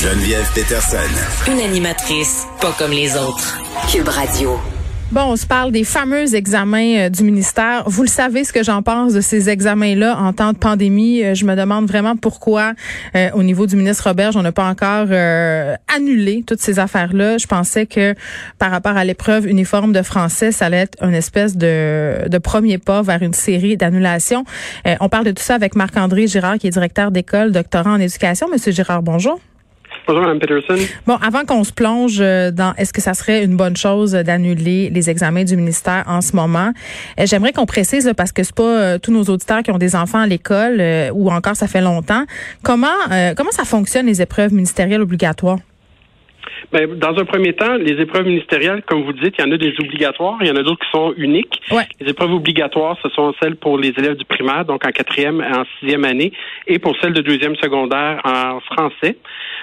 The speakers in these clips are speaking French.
Geneviève Peterson. Une animatrice pas comme les autres. Cube Radio. Bon, on se parle des fameux examens euh, du ministère. Vous le savez ce que j'en pense de ces examens-là en temps de pandémie. Euh, je me demande vraiment pourquoi, euh, au niveau du ministre Roberge, on n'a pas encore annulé toutes ces affaires-là. Je pensais que par rapport à l'épreuve uniforme de français, ça allait être une espèce de, de premier pas vers une série d'annulations. on parle de tout ça avec Marc-André Girard, qui est directeur d'école, doctorant en éducation. Monsieur Girard, bonjour. Bonjour, Peterson. Bon, avant qu'on se plonge euh, dans est-ce que ça serait une bonne chose d'annuler les examens du ministère en ce moment, euh, j'aimerais qu'on précise parce que c'est pas euh, tous nos auditeurs qui ont des enfants à l'école ou encore ça fait longtemps. Comment comment ça fonctionne les épreuves ministérielles obligatoires? Bien, dans un premier temps, les épreuves ministérielles, comme vous dites, il y en a des obligatoires, il y en a d'autres qui sont uniques. Les épreuves obligatoires, ce sont celles pour les élèves du primaire, donc en quatrième et en sixième année, et pour celles de deuxième secondaire en français.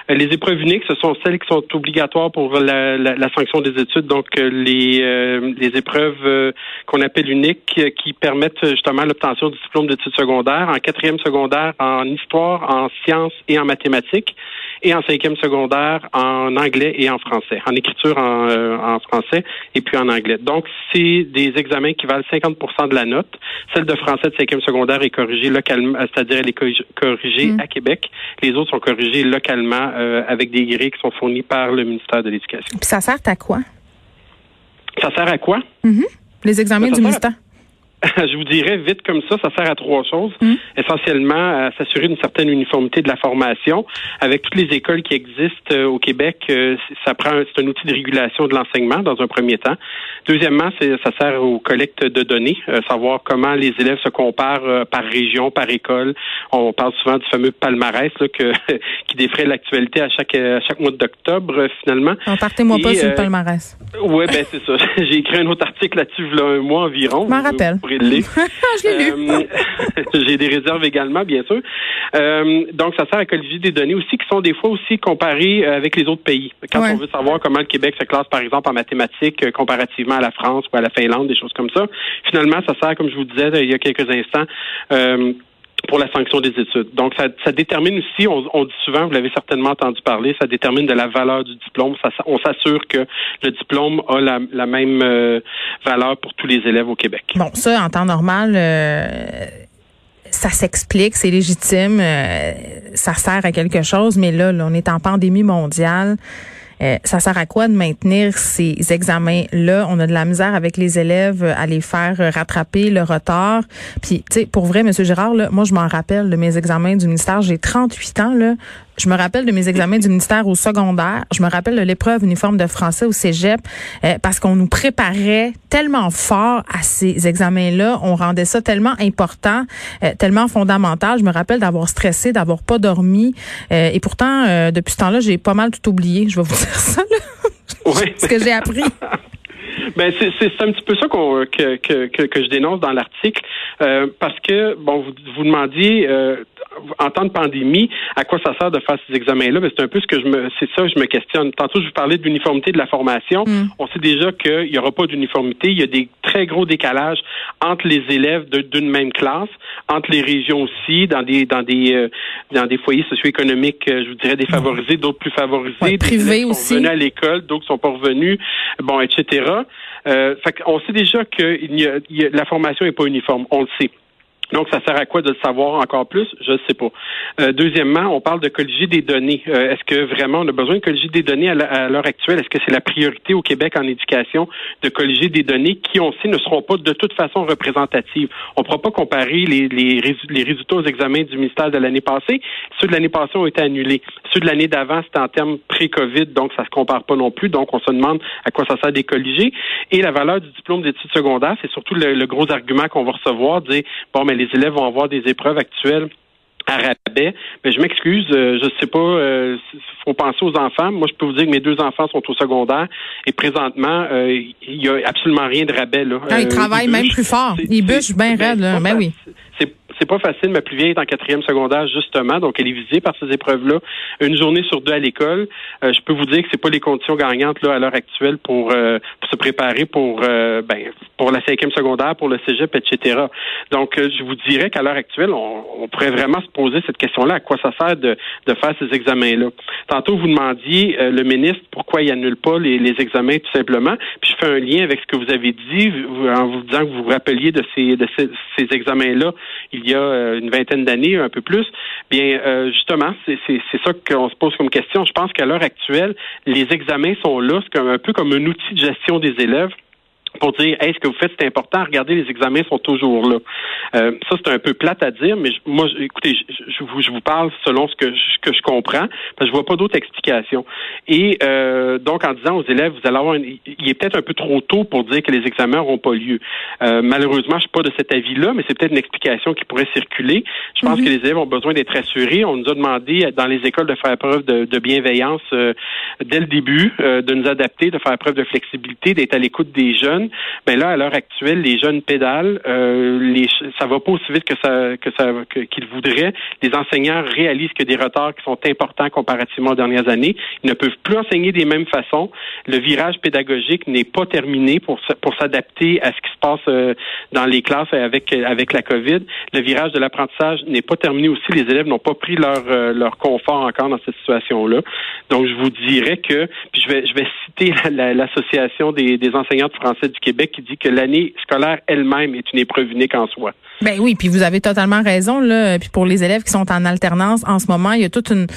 Les épreuves uniques, ce sont celles qui sont obligatoires pour la, la, sanction des études, donc euh, les, euh, les épreuves euh, qu'on appelle uniques qui permettent justement l'obtention du diplôme d'études secondaires en quatrième secondaire en histoire, en sciences et en mathématiques et en cinquième secondaire en anglais et en français, en écriture en, en français et puis en anglais. Donc, c'est des examens qui valent 50% de la note. Celle de français de cinquième secondaire est corrigée localement, c'est-à-dire elle est corrigée mm. à Québec. Les autres sont corrigés localement euh, avec des grilles qui sont fournies par le ministère de l'Éducation. Puis ça sert à quoi? Ça sert à quoi? Mm-hmm. Les examens du ministère. je vous dirais vite comme ça, ça sert à trois choses. Mm. Essentiellement, à s'assurer une certaine uniformité de la formation. Avec toutes les écoles qui existent euh, au Québec, euh, ça prend c'est un outil de régulation de l'enseignement dans un premier temps. Deuxièmement, ça sert aux collectes de données, euh, savoir comment les élèves se comparent par région, par école. On parle souvent du fameux palmarès là, que, qui défraie l'actualité à chaque à chaque mois d'octobre finalement. Partez-moi pas sur le palmarès. Oui, ben c'est ça. J'ai écrit un autre article là-dessus il y a un mois environ. Je m'en rappelle. Euh, j'ai des réserves également, bien sûr. Euh, donc, ça sert à colliger des données aussi qui sont des fois aussi comparées euh, avec les autres pays. Quand on veut savoir comment le Québec se classe, par exemple, en mathématiques comparativement à la France ou à la Finlande, des choses comme ça. Finalement, ça sert, comme je vous disais il y a quelques instants, pour la sanction des études. Donc, ça, détermine aussi, on, dit souvent, vous l'avez certainement entendu parler, ça détermine de la valeur du diplôme. On s'assure que le diplôme a la, la même euh, valeur pour tous les élèves au Québec. Bon, ça, en temps normal, euh, ça s'explique, c'est légitime, euh, ça sert à quelque chose, mais là, là on est en pandémie mondiale. Euh, ça sert à quoi de maintenir ces examens-là? On a de la misère avec les élèves à les faire rattraper le retard. Puis, tu sais, pour vrai, Monsieur Girard, là, moi, je m'en rappelle de mes examens du ministère. J'ai 38 ans, là. Je me rappelle de mes examens du ministère au secondaire. Je me rappelle de l'épreuve uniforme de français au cégep euh, parce qu'on nous préparait tellement fort à ces examens-là. On rendait ça tellement important, euh, tellement fondamental. Je me rappelle d'avoir stressé, d'avoir pas dormi. Euh, et pourtant, depuis ce temps-là, j'ai pas mal tout oublié. Je vais vous dire ça. Là. ce que j'ai appris. Ben c'est un petit peu ça qu'on que, que, que, je dénonce dans l'article parce que bon vous, vous demandiez en temps de pandémie, à quoi ça sert de faire ces examens-là? Ben, c'est un peu ce que je me, c'est ça, je me questionne. Tantôt, je vous parlais de l'uniformité de la formation. Mm. On sait déjà qu'il n'y aura pas d'uniformité. Il y a des très gros décalages entre les élèves d'une même classe, entre les régions aussi, dans des, dans des, euh, dans des foyers socio-économiques, euh, je vous dirais défavorisés, d'autres plus favorisés. Ouais, privés sont aussi. venus à l'école, d'autres sont pas revenus, bon, etc. Euh, fait on sait déjà que il y a, la formation n'est pas uniforme. On le sait. Donc, ça sert à quoi de le savoir encore plus? Je ne sais pas. Euh, deuxièmement, on parle de colliger des données. Euh, est-ce que vraiment on a besoin de colliger des données à l'heure actuelle? Est-ce que c'est la priorité au Québec en éducation de colliger des données qui, on sait, ne seront pas de toute façon représentatives? On ne pourra pas comparer les, les, les, résultats aux examens du ministère de l'année passée. Ceux de l'année passée ont été annulés. Ceux de l'année d'avant, c'était en termes pré-COVID, donc ça se compare pas non plus. Donc, on se demande à quoi ça sert des colliger. Et la valeur du diplôme d'études secondaires, c'est surtout le, gros argument qu'on va recevoir, dire, bon, mais les élèves vont avoir des épreuves actuelles à rabais. Mais je m'excuse, euh, je sais pas, il euh, faut penser aux enfants. Moi, je peux vous dire que mes deux enfants sont au secondaire et présentement, euh, il y a absolument rien de rabais là. Ah, ils travaillent même plus fort. Ils bûchent bien raide, là. Ben oui c'est pas facile. Ma plus vieille est en quatrième secondaire, justement, donc elle est visée par ces épreuves-là. Une journée sur deux à l'école. Euh, je peux vous dire que c'est pas les conditions gagnantes là à l'heure actuelle pour, euh, se préparer pour euh, ben, pour la cinquième secondaire, pour le cégep, etc. Donc, je vous dirais qu'à l'heure actuelle, on, pourrait vraiment se poser cette question-là. À quoi ça sert de, de faire ces examens-là? Tantôt, vous demandiez, le ministre, pourquoi il annule pas les, les examens, tout simplement. Puis je fais un lien avec ce que vous avez dit en vous disant que vous vous rappeliez de ces, de ces, ces examens-là il y a euh, une vingtaine d'années, un peu plus, bien euh, justement, c'est ça qu'on se pose comme question. Je pense qu'à l'heure actuelle, les examens sont là, c'est un peu comme un outil de gestion des élèves pour dire est-ce que vous faites c'est important. Regardez les examens sont toujours là. Euh, ça c'est un peu plate à dire mais moi écoutez je, vous je vous parle selon ce que je, que je comprends parce que je vois pas d'autres explications. Et euh, donc en disant aux élèves vous allez avoir il est peut-être un peu trop tôt pour dire que les examens n'auront pas lieu. Euh, malheureusement je suis pas de cet avis là mais c'est peut-être une explication qui pourrait circuler. Je pense mhm. que les élèves ont besoin d'être assurés. On nous a demandé dans les écoles de faire preuve de, de bienveillance dès le début de nous adapter de faire preuve de flexibilité d'être à l'écoute des jeunes mais ben là, à l'heure actuelle, les jeunes pédalent, euh, les, ça va pas aussi vite que ça que ça qu'ils voudraient. Les enseignants réalisent que des retards qui sont importants comparativement aux dernières années. Ils ne peuvent plus enseigner des mêmes façons. Le virage pédagogique n'est pas terminé pour pour s'adapter à ce qui se passe euh, dans les classes avec avec la COVID. Le virage de l'apprentissage n'est pas terminé aussi. Les élèves n'ont pas pris leur euh, leur confort encore dans cette situation-là. Donc, je vous dirais que, puis je vais je vais citer l'association des, des enseignants de français du Québec qui dit que l'année scolaire elle-même est une épreuve unique en soi. Ben oui, puis vous avez totalement raison là. Puis pour les élèves qui sont en alternance en ce moment, il y a tout une,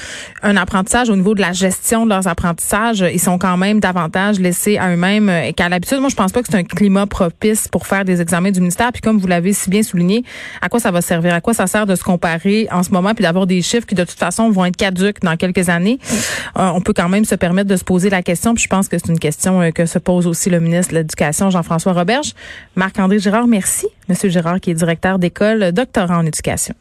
un apprentissage au niveau de la gestion de leurs apprentissages. Ils sont quand même davantage laissés à eux-mêmes euh, qu'à l'habitude. Moi, je pense pas que c'est un climat propice pour faire des examens du ministère. Puis comme vous l'avez si bien souligné, à quoi ça va servir? À quoi ça sert de se comparer en ce moment puis d'avoir des chiffres qui de toute façon vont être caduques dans quelques années? Euh, On peut quand même se permettre de se poser la question. Puis je pense que c'est une question euh, que se pose aussi le ministre de l'Éducation, Jean-François Roberge. Marc-André Girard, merci. Monsieur Girard, qui est directeur d'école, doctorat en éducation.